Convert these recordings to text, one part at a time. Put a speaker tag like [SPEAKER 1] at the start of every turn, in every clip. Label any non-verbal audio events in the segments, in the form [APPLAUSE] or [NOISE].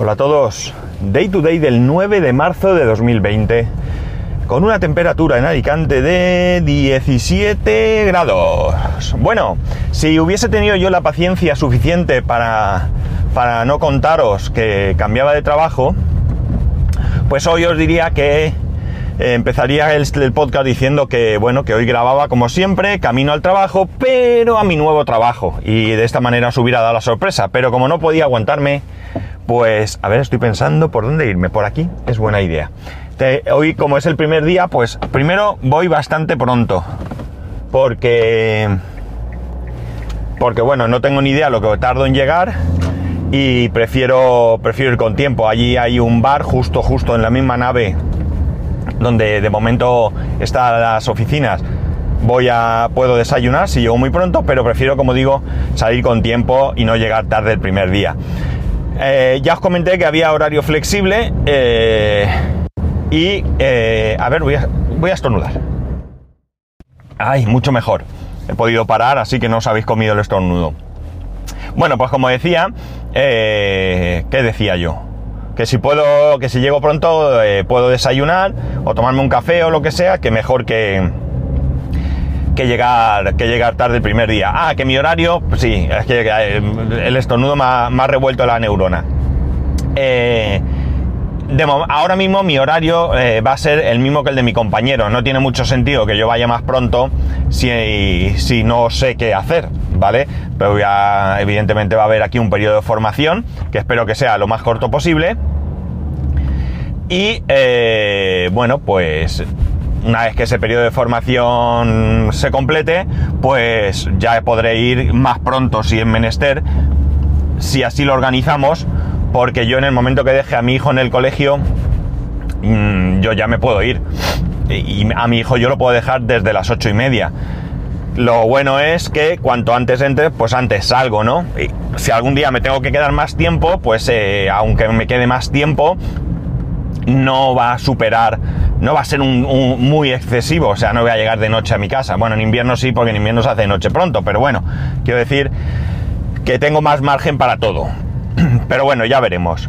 [SPEAKER 1] Hola a todos. Day to day del 9 de marzo de 2020. Con una temperatura en Alicante de 17 grados. Bueno, si hubiese tenido yo la paciencia suficiente para, para no contaros que cambiaba de trabajo, pues hoy os diría que eh, empezaría el, el, podcast diciendo que, bueno, que hoy grababa como siempre, camino al trabajo, pero a mi nuevo trabajo. Y de esta manera os hubiera dado la sorpresa. Pero como no podía aguantarme, pues, a ver, estoy pensando por dónde irme. Por aquí es buena idea. Hoy, como es el primer día, pues primero voy bastante pronto. Porque... Porque, bueno, no tengo ni idea lo que tardo en llegar y prefiero, prefiero ir con tiempo. Allí hay un bar justo, justo en la misma nave donde de momento están las oficinas. Voy a, puedo desayunar si llego muy pronto, pero prefiero, como digo, salir con tiempo y no llegar tarde el primer día. Eh, ya os comenté que había horario flexible eh, y, eh, a ver, voy a, estornudar. Ay, mucho mejor. He podido parar, así que no os habéis comido el estornudo. Bueno, pues como decía, ¿qué decía yo? Que si puedo, que si llego pronto puedo desayunar o tomarme un café o lo que sea, que mejor que, que llegar, que llegar tarde el primer día. Ah, que mi horario, pues sí, es que eh, el estornudo me ha, me revuelto la neurona. Eh, ahora mismo mi horario eh, va a ser el mismo que el de mi compañero. No tiene mucho sentido que yo vaya más pronto si, si no sé qué hacer, ¿vale? Pero ya, evidentemente va a haber aquí un periodo de formación que espero que sea lo más corto posible. Y bueno, pues una vez que ese periodo de formación se complete, pues ya podré ir más pronto si es menester, si así lo organizamos porque yo en el momento que deje a mi hijo en el colegio, mmm, yo ya me puedo ir. Y a mi hijo yo lo puedo dejar desde las ocho y media. Lo bueno es que cuanto antes entre, pues antes salgo, ¿no? Y si algún día me tengo que quedar más tiempo, pues eh, aunque me quede más tiempo, no va a superar, no va a ser un, muy excesivo, o sea, no voy a llegar de noche a mi casa. Bueno, en invierno sí, porque en invierno se hace de noche pronto, pero bueno, quiero decir que tengo más margen para todo. [CLEARS THROAT] Pero bueno, ya veremos.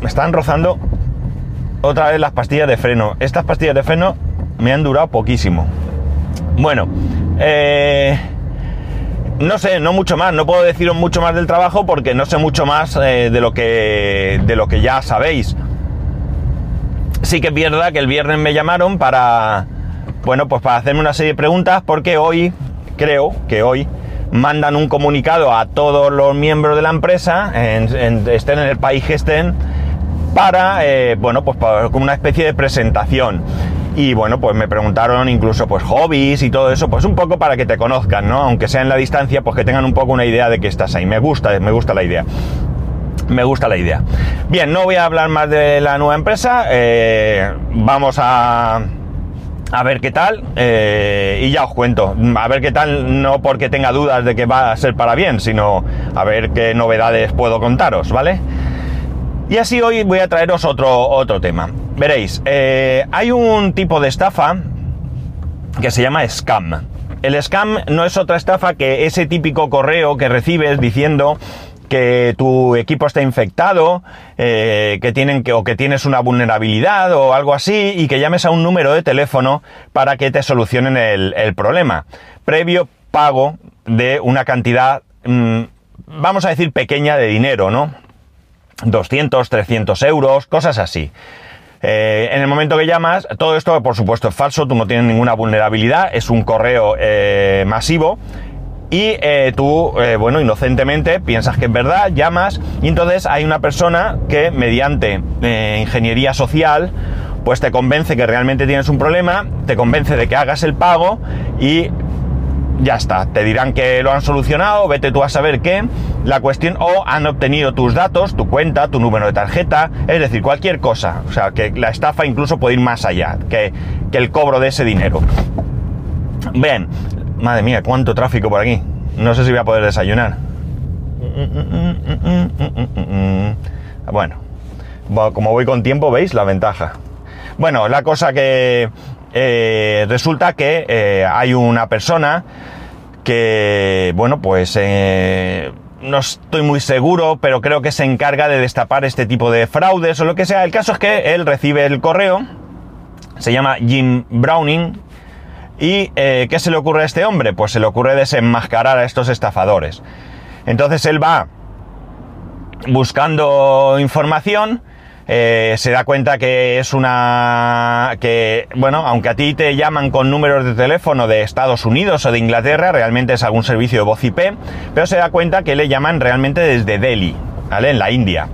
[SPEAKER 1] Me están rozando otra vez las pastillas de freno. Estas pastillas de freno me han durado poquísimo. Bueno, eh, no sé, no mucho más. No puedo deciros mucho más del trabajo porque no sé mucho más eh, de, lo que, de lo que ya sabéis. Sí que es verdad que el viernes me llamaron para, bueno, pues para hacerme una serie de preguntas porque hoy, creo que hoy, mandan un comunicado a todos los miembros de la empresa, en, estén en el país que estén, para, eh, bueno, pues para, una especie de presentación. Y bueno, pues me preguntaron incluso pues hobbies y todo eso, pues un poco para que te conozcan, ¿no? Aunque sea en la distancia, pues que tengan un poco una idea de que estás ahí. Me gusta, me gusta la idea. Me gusta la idea. Bien, no voy a hablar más de la nueva empresa. Eh, vamos a, a ver qué tal eh, y ya os cuento. A ver qué tal, no porque tenga dudas de que va a ser para bien, sino a ver qué novedades puedo contaros, ¿vale? Y así hoy voy a traeros otro, otro tema. Veréis, eh, hay un tipo de estafa que se llama scam. El scam no es otra estafa que ese típico correo que recibes diciendo que tu equipo está infectado, eh, que tienen que, o que tienes una vulnerabilidad o algo así, y que llames a un número de teléfono para que te solucionen el, problema. Previo pago de una cantidad, mmm, vamos a decir, pequeña de dinero, ¿no? 200, 300 euros, cosas así. Eh, en el momento que llamas, todo esto por supuesto es falso, tú no tienes ninguna vulnerabilidad, es un correo eh, masivo y eh, tú, eh, bueno, inocentemente piensas que es verdad, llamas y entonces hay una persona que mediante eh, ingeniería social pues te convence que realmente tienes un problema, te convence de que hagas el pago y ya está, te dirán que lo han solucionado, vete tú a saber qué, la cuestión, o han obtenido tus datos, tu cuenta, tu número de tarjeta, es decir, cualquier cosa, o sea, que la estafa incluso puede ir más allá que, que el cobro de ese dinero. Bien, Madre mía, cuánto tráfico por aquí. No sé si voy a poder desayunar. Bueno, como voy con tiempo, veis la ventaja. Bueno, la cosa que eh, resulta que eh, hay una persona que, bueno, pues eh, no estoy muy seguro, pero creo que se encarga de destapar este tipo de fraudes o lo que sea. El caso es que él recibe el correo, se llama Jim Browning, ¿y eh, qué se le ocurre a este hombre? Pues se le ocurre desenmascarar a estos estafadores. Entonces él va buscando información, eh, se da cuenta que es una... que, bueno, aunque a ti te llaman con números de teléfono de Estados Unidos o de Inglaterra, realmente es algún servicio de voz IP, pero se da cuenta que le llaman realmente desde Delhi, ¿vale? En la India.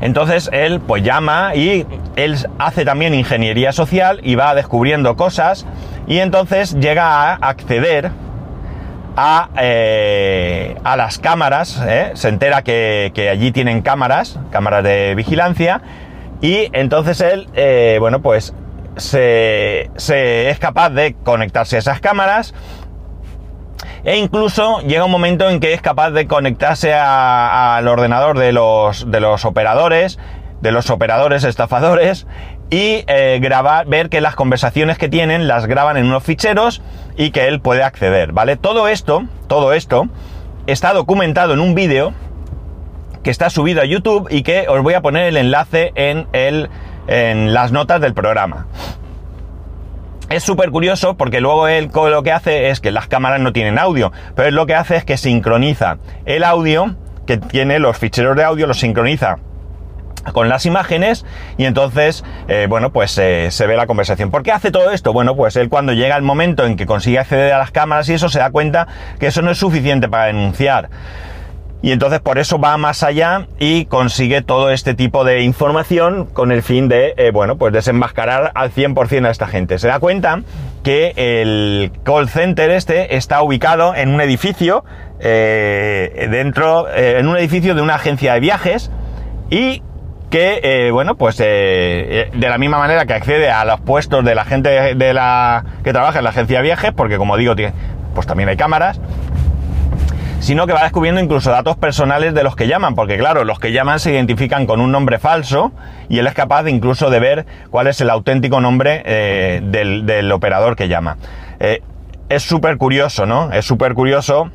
[SPEAKER 1] Entonces él pues llama y él hace también ingeniería social y va descubriendo cosas y entonces llega a acceder a, eh, a las cámaras, ¿eh? se entera que, que, allí tienen cámaras, cámaras de vigilancia, y entonces él, eh, bueno, pues se, se, es capaz de conectarse a esas cámaras, e incluso llega un momento en que es capaz de conectarse al ordenador de los, de los operadores, de los operadores estafadores, y eh, grabar, ver que las conversaciones que tienen las graban en unos ficheros y que él puede acceder, ¿vale? Todo esto, todo esto está documentado en un vídeo que está subido a YouTube y que os voy a poner el enlace en, el, en las notas del programa. Es súper curioso porque luego él lo que hace es que las cámaras no tienen audio, pero él lo que hace es que sincroniza el audio que tiene los ficheros de audio, los sincroniza con las imágenes y entonces, eh, bueno, pues eh, se ve la conversación. ¿Por qué hace todo esto? Bueno, pues él cuando llega el momento en que consigue acceder a las cámaras y eso se da cuenta que eso no es suficiente para denunciar. Y entonces por eso va más allá y consigue todo este tipo de información con el fin de, eh, bueno, pues desenmascarar al 100% a esta gente. Se da cuenta que el call center este está ubicado en un edificio, dentro, en un edificio de una agencia de viajes y que, eh, bueno, pues eh, eh, de la misma manera que accede a los puestos de la gente de la que trabaja en la agencia de viajes, porque como digo, pues también hay cámaras, sino que va descubriendo incluso datos personales de los que llaman, porque claro, los que llaman se identifican con un nombre falso y él es capaz de incluso de ver cuál es el auténtico nombre del, del, operador que llama. es súper curioso, ¿no? Es súper curioso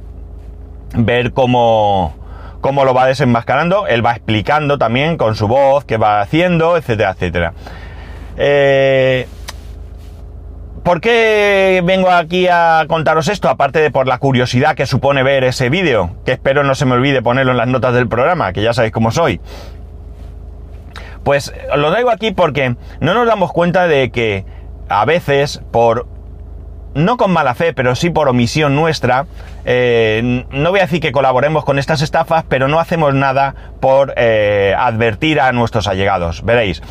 [SPEAKER 1] ver cómo cómo lo va desenmascarando, él va explicando también con su voz qué va haciendo, etcétera, etcétera. Eh, ¿Por qué vengo aquí a contaros esto? Aparte de por la curiosidad que supone ver ese vídeo, que espero no se me olvide ponerlo en las notas del programa, que ya sabéis cómo soy. Pues lo traigo aquí porque no nos damos cuenta de que a veces por no con mala fe, pero sí por omisión nuestra, eh, no voy a decir que colaboremos con estas estafas, pero no hacemos nada por eh, advertir a nuestros allegados. Veréis.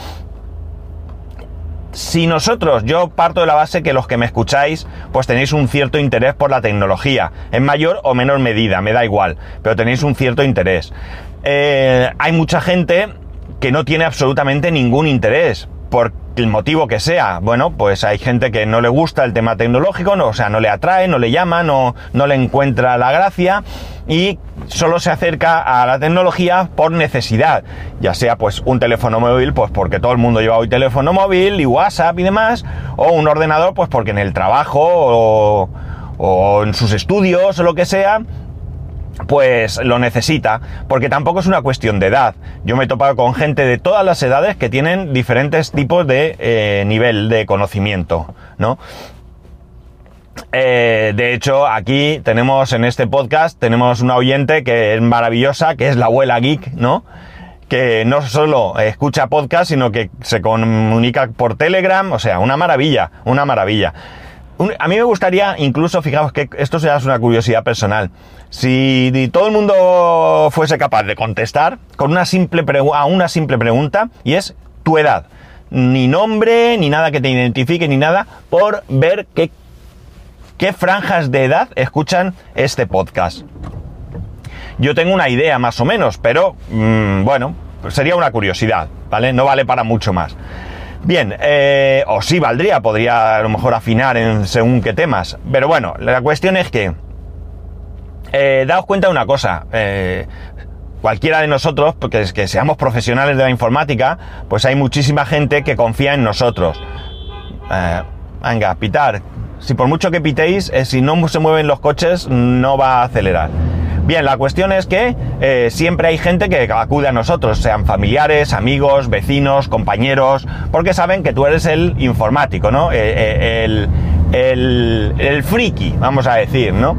[SPEAKER 1] Si nosotros, yo parto de la base que los que me escucháis, pues tenéis un cierto interés por la tecnología, en mayor o menor medida, me da igual, pero tenéis un cierto interés. Eh, hay mucha gente que no tiene absolutamente ningún interés por el motivo que sea. Bueno, pues hay gente que no le gusta el tema tecnológico, no, o sea, no le atrae, no le llama, no, no le encuentra la gracia y solo se acerca a la tecnología por necesidad, ya sea pues un teléfono móvil, pues porque todo el mundo lleva hoy teléfono móvil y WhatsApp y demás, o un ordenador, pues porque en el trabajo o, o en sus estudios o lo que sea, pues lo necesita, porque tampoco es una cuestión de edad. Yo me he topado con gente de todas las edades que tienen diferentes tipos de eh, nivel de conocimiento, ¿no? Eh, de hecho, aquí tenemos en este podcast, tenemos una oyente que es maravillosa, que es la abuela geek, ¿no? Que no solo escucha podcast, sino que se comunica por Telegram, o sea, una maravilla, una maravilla a mí me gustaría, incluso, fijaos que esto sea una curiosidad personal, si todo el mundo fuese capaz de contestar con una simple a una simple pregunta, y es tu edad. Ni nombre, ni nada que te identifique, ni nada, por ver qué, qué franjas de edad escuchan este podcast. Yo tengo una idea más o menos, pero mm, bueno, sería una curiosidad, ¿vale? No vale para mucho más. Bien, eh, o sí valdría, podría a lo mejor afinar en según qué temas. Pero bueno, la cuestión es que, eh, daos cuenta de una cosa, eh, cualquiera de nosotros, porque es que seamos profesionales de la informática, pues hay muchísima gente que confía en nosotros. Eh, venga, pitar. Si por mucho que pitéis, si no se mueven los coches, no va a acelerar. Bien, la cuestión es que siempre hay gente que acude a nosotros, sean familiares, amigos, vecinos, compañeros, porque saben que tú eres el informático, ¿no? El, el, el friki, vamos a decir, ¿no?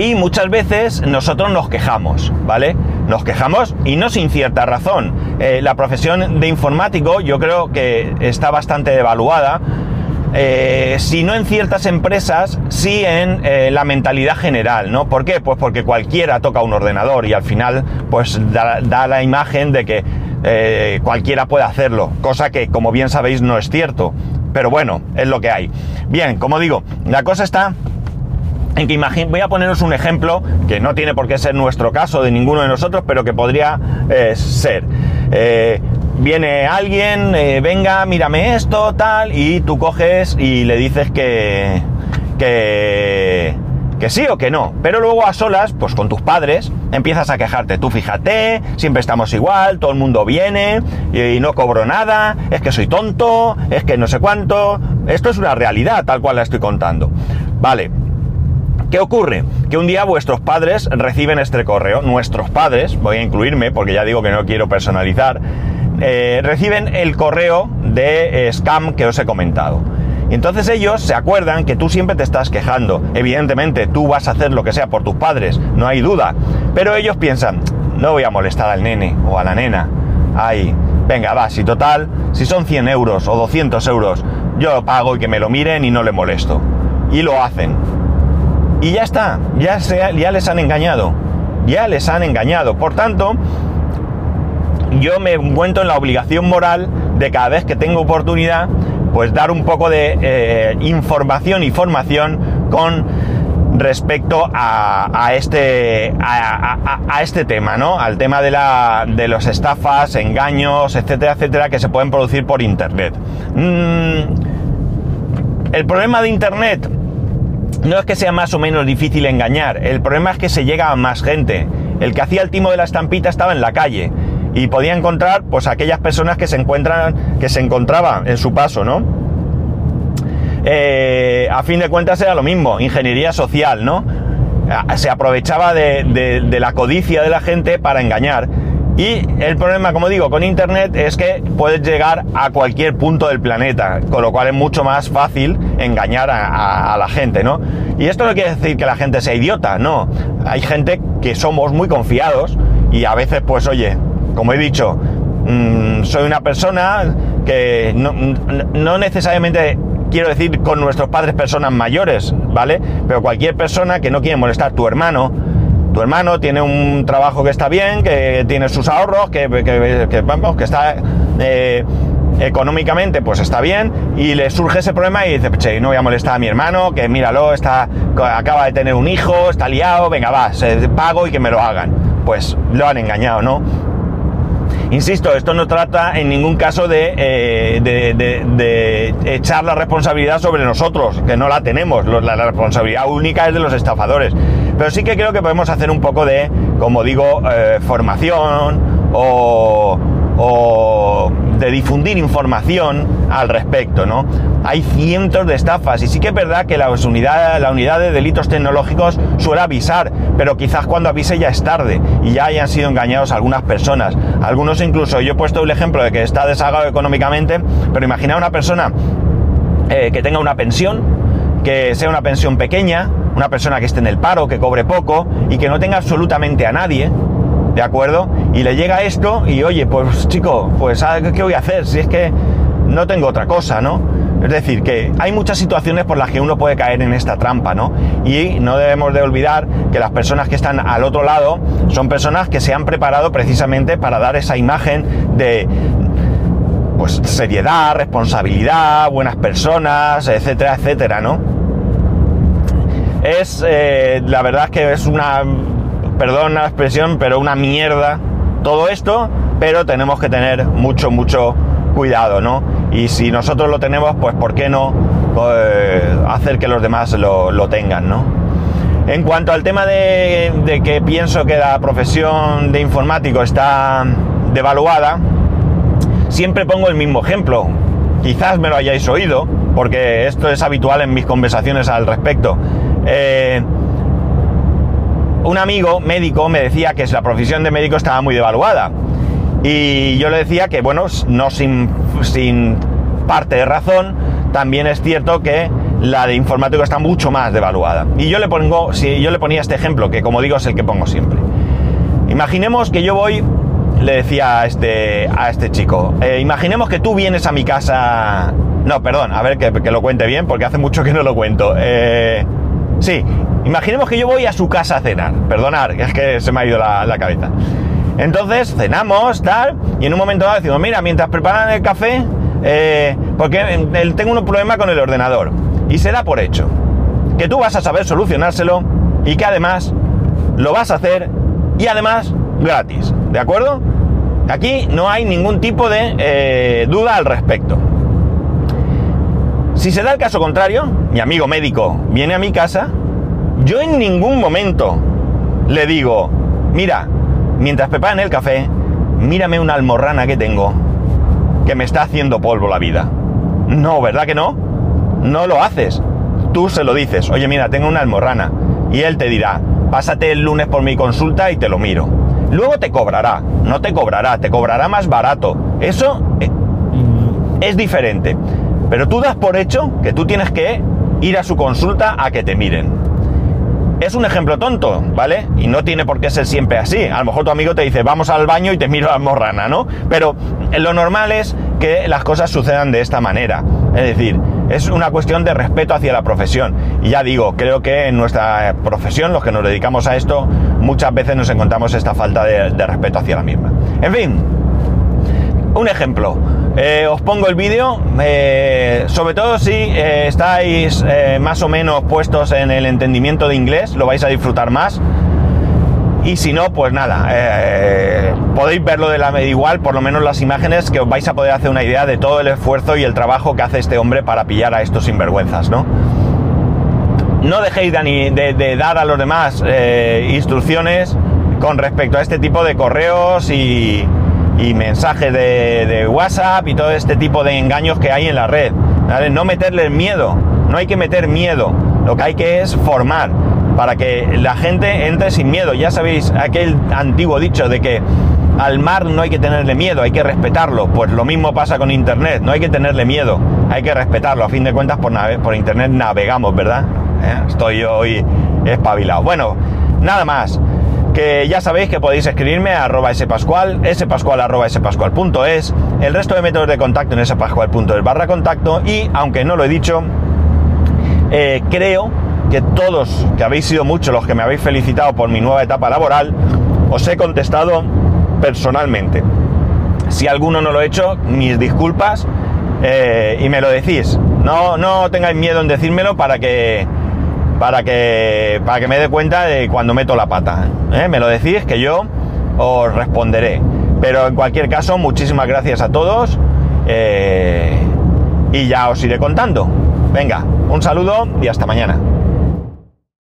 [SPEAKER 1] Y muchas veces nosotros nos quejamos, ¿vale? Nos quejamos y no sin cierta razón. Eh, la profesión de informático yo creo que está bastante devaluada. Eh, si no en ciertas empresas, sí en eh, la mentalidad general, ¿no? ¿Por qué? Pues porque cualquiera toca un ordenador y al final pues da, la imagen de que cualquiera puede hacerlo, cosa que como bien sabéis no es cierto, pero bueno, es lo que hay. Bien, como digo, la cosa está en que imagine, voy a poneros un ejemplo que no tiene por qué ser nuestro caso de ninguno de nosotros, pero que podría eh, ser. Eh, viene alguien, eh, venga, mírame esto, tal, y tú coges y le dices que, que, que sí o que no. Pero luego a solas, pues con tus padres, empiezas a quejarte. Tú fíjate, siempre estamos igual, todo el mundo viene y no cobro nada, es que soy tonto, es que no sé cuánto. Esto es una realidad, tal cual la estoy contando. Vale, ¿Qué ocurre? Que un día vuestros padres reciben este correo, nuestros padres, voy a incluirme porque ya digo que no quiero personalizar, eh, reciben el correo de eh, scam que os he comentado. Y entonces ellos se acuerdan que tú siempre te estás quejando. Evidentemente, tú vas a hacer lo que sea por tus padres, no hay duda. Pero ellos piensan, no voy a molestar al nene o a la nena. Ay, venga, va, si total, si son 100 euros o 200 euros, yo lo pago y que me lo miren y no le molesto. Y lo hacen. Y ya está, ya, se, ya les han engañado. Ya les han engañado. Por tanto, yo me encuentro en la obligación moral de cada vez que tengo oportunidad, pues dar un poco de eh, información y formación con respecto a, este, a, este tema, ¿no? Al tema de, la, de los estafas, engaños, etcétera, etcétera, que se pueden producir por Internet. Mm, el problema de Internet no es que sea más o menos difícil engañar, el problema es que se llega a más gente. El que hacía el timo de la estampita estaba en la calle y podía encontrar pues aquellas personas que se encuentran que se encontraban en su paso, ¿no? Eh, a fin de cuentas era lo mismo, ingeniería social, ¿no? Se aprovechaba de, de la codicia de la gente para engañar. Y el problema, como digo, con Internet es que puedes llegar a cualquier punto del planeta, con lo cual es mucho más fácil engañar a, la gente, ¿no? Y esto no quiere decir que la gente sea idiota, no. Hay gente que somos muy confiados y a veces, pues, oye, como he dicho, mmm, soy una persona que no, no necesariamente quiero decir con nuestros padres personas mayores, ¿vale? Pero cualquier persona que no quiere molestar a tu hermano, tu hermano tiene un trabajo que está bien, que tiene sus ahorros, que, vamos, que está eh, económicamente pues está bien y le surge ese problema y dice, che, no voy a molestar a mi hermano, que míralo, está, acaba de tener un hijo, está liado, venga va, pago y que me lo hagan. Pues lo han engañado, ¿no? Insisto, esto no trata en ningún caso de, eh, de, echar la responsabilidad sobre nosotros, que no la tenemos. La, responsabilidad única es de los estafadores. Pero sí que creo que podemos hacer un poco de, como digo, eh, formación o, o de difundir información al respecto, ¿no? Hay cientos de estafas y sí que es verdad que la unidad, de delitos tecnológicos suele avisar, pero quizás cuando avise ya es tarde y ya hayan sido engañados algunas personas. Algunos incluso, yo he puesto el ejemplo de que está desagado económicamente, pero imagina una persona eh, que tenga una pensión, que sea una pensión pequeña, una persona que esté en el paro, que cobre poco y que no tenga absolutamente a nadie, ¿de acuerdo? Y le llega esto y oye, pues chico, pues ¿qué voy a hacer? Si es que no tengo otra cosa, ¿no? Es decir, que hay muchas situaciones por las que uno puede caer en esta trampa, ¿no? Y no debemos de olvidar que las personas que están al otro lado son personas que se han preparado precisamente para dar esa imagen de pues seriedad, responsabilidad, buenas personas, etcétera, etcétera, ¿no? Es, eh, la verdad es que es una, perdón la expresión, pero una mierda todo esto, pero tenemos que tener mucho, mucho cuidado, ¿no? Y si nosotros lo tenemos, pues ¿por qué no eh, hacer que los demás lo, lo, tengan, ¿no? En cuanto al tema de, de que pienso que la profesión de informático está devaluada, siempre pongo el mismo ejemplo. Quizás me lo hayáis oído, porque esto es habitual en mis conversaciones al respecto. Eh, un amigo médico me decía que la profesión de médico estaba muy devaluada. Y yo le decía que, bueno, no sin, sin parte de razón, también es cierto que la de informático está mucho más devaluada. Y yo le pongo, yo le ponía este ejemplo, que como digo es el que pongo siempre. Imaginemos que yo voy, le decía a este, a este chico, eh, imaginemos que tú vienes a mi casa. No, perdón, a ver que, lo cuente bien, porque hace mucho que no lo cuento. Eh, sí, imaginemos que yo voy a su casa a cenar. Perdonar, es que se me ha ido la, cabeza. Entonces cenamos, tal, y en un momento dado decimos, mira, mientras preparan el café, eh, porque tengo un problema con el ordenador y se da por hecho que tú vas a saber solucionárselo y que además lo vas a hacer y además gratis, ¿de acuerdo? Aquí no hay ningún tipo de eh, duda al respecto. Si se da el caso contrario, mi amigo médico viene a mi casa, yo en ningún momento le digo, mira, mientras preparan el café, mírame una almorrana que tengo que me está haciendo polvo la vida. No, ¿verdad que no? no lo haces. Tú se lo dices, oye mira, tengo una almorrana. Y él te dirá, pásate el lunes por mi consulta y te lo miro. Luego te cobrará, no te cobrará, te cobrará más barato. Eso eh, es diferente. Pero tú das por hecho que tú tienes que ir a su consulta a que te miren. Es un ejemplo tonto, ¿vale? Y no tiene por qué ser siempre así. A lo mejor tu amigo te dice, vamos al baño y te miro la almorrana, ¿no? Pero lo normal es que las cosas sucedan de esta manera. Es decir, es una cuestión de respeto hacia la profesión. Y ya digo, creo que en nuestra profesión, los que nos dedicamos a esto, muchas veces nos encontramos esta falta de, respeto hacia la misma. En fin, un ejemplo. Eh, os pongo el vídeo, eh, sobre todo si eh, estáis más o menos puestos en el entendimiento de inglés, lo vais a disfrutar más. Y si no, pues nada, podéis verlo de la media igual, por lo menos las imágenes, que os vais a poder hacer una idea de todo el esfuerzo y el trabajo que hace este hombre para pillar a estos sinvergüenzas, ¿no? No dejéis de, dar a los demás instrucciones con respecto a este tipo de correos y, mensajes de, WhatsApp y todo este tipo de engaños que hay en la red. No meterles miedo, no hay que meter miedo, lo que hay que es formar para que la gente entre sin miedo. Ya sabéis aquel antiguo dicho de que al mar no hay que tenerle miedo, hay que respetarlo. Pues lo mismo pasa con Internet, no hay que tenerle miedo, hay que respetarlo. A fin de cuentas por, por Internet navegamos, ¿verdad? ¿Eh? Estoy hoy espabilado. Bueno, nada más. Que ya sabéis que podéis escribirme a arroba spascual, spascual arroba spascual.es, el resto de métodos de contacto en spascual.es barra contacto y, aunque no lo he dicho, eh, creo que todos, que habéis sido muchos los que me habéis felicitado por mi nueva etapa laboral, os he contestado personalmente. Si alguno no lo he hecho, mis disculpas eh, y me lo decís. No, no tengáis miedo en decírmelo para que para que para que me dé cuenta de cuando meto la pata. ¿eh? Me lo decís que yo os responderé. Pero en cualquier caso, muchísimas gracias a todos eh, y ya os iré contando. Venga, un saludo y hasta mañana.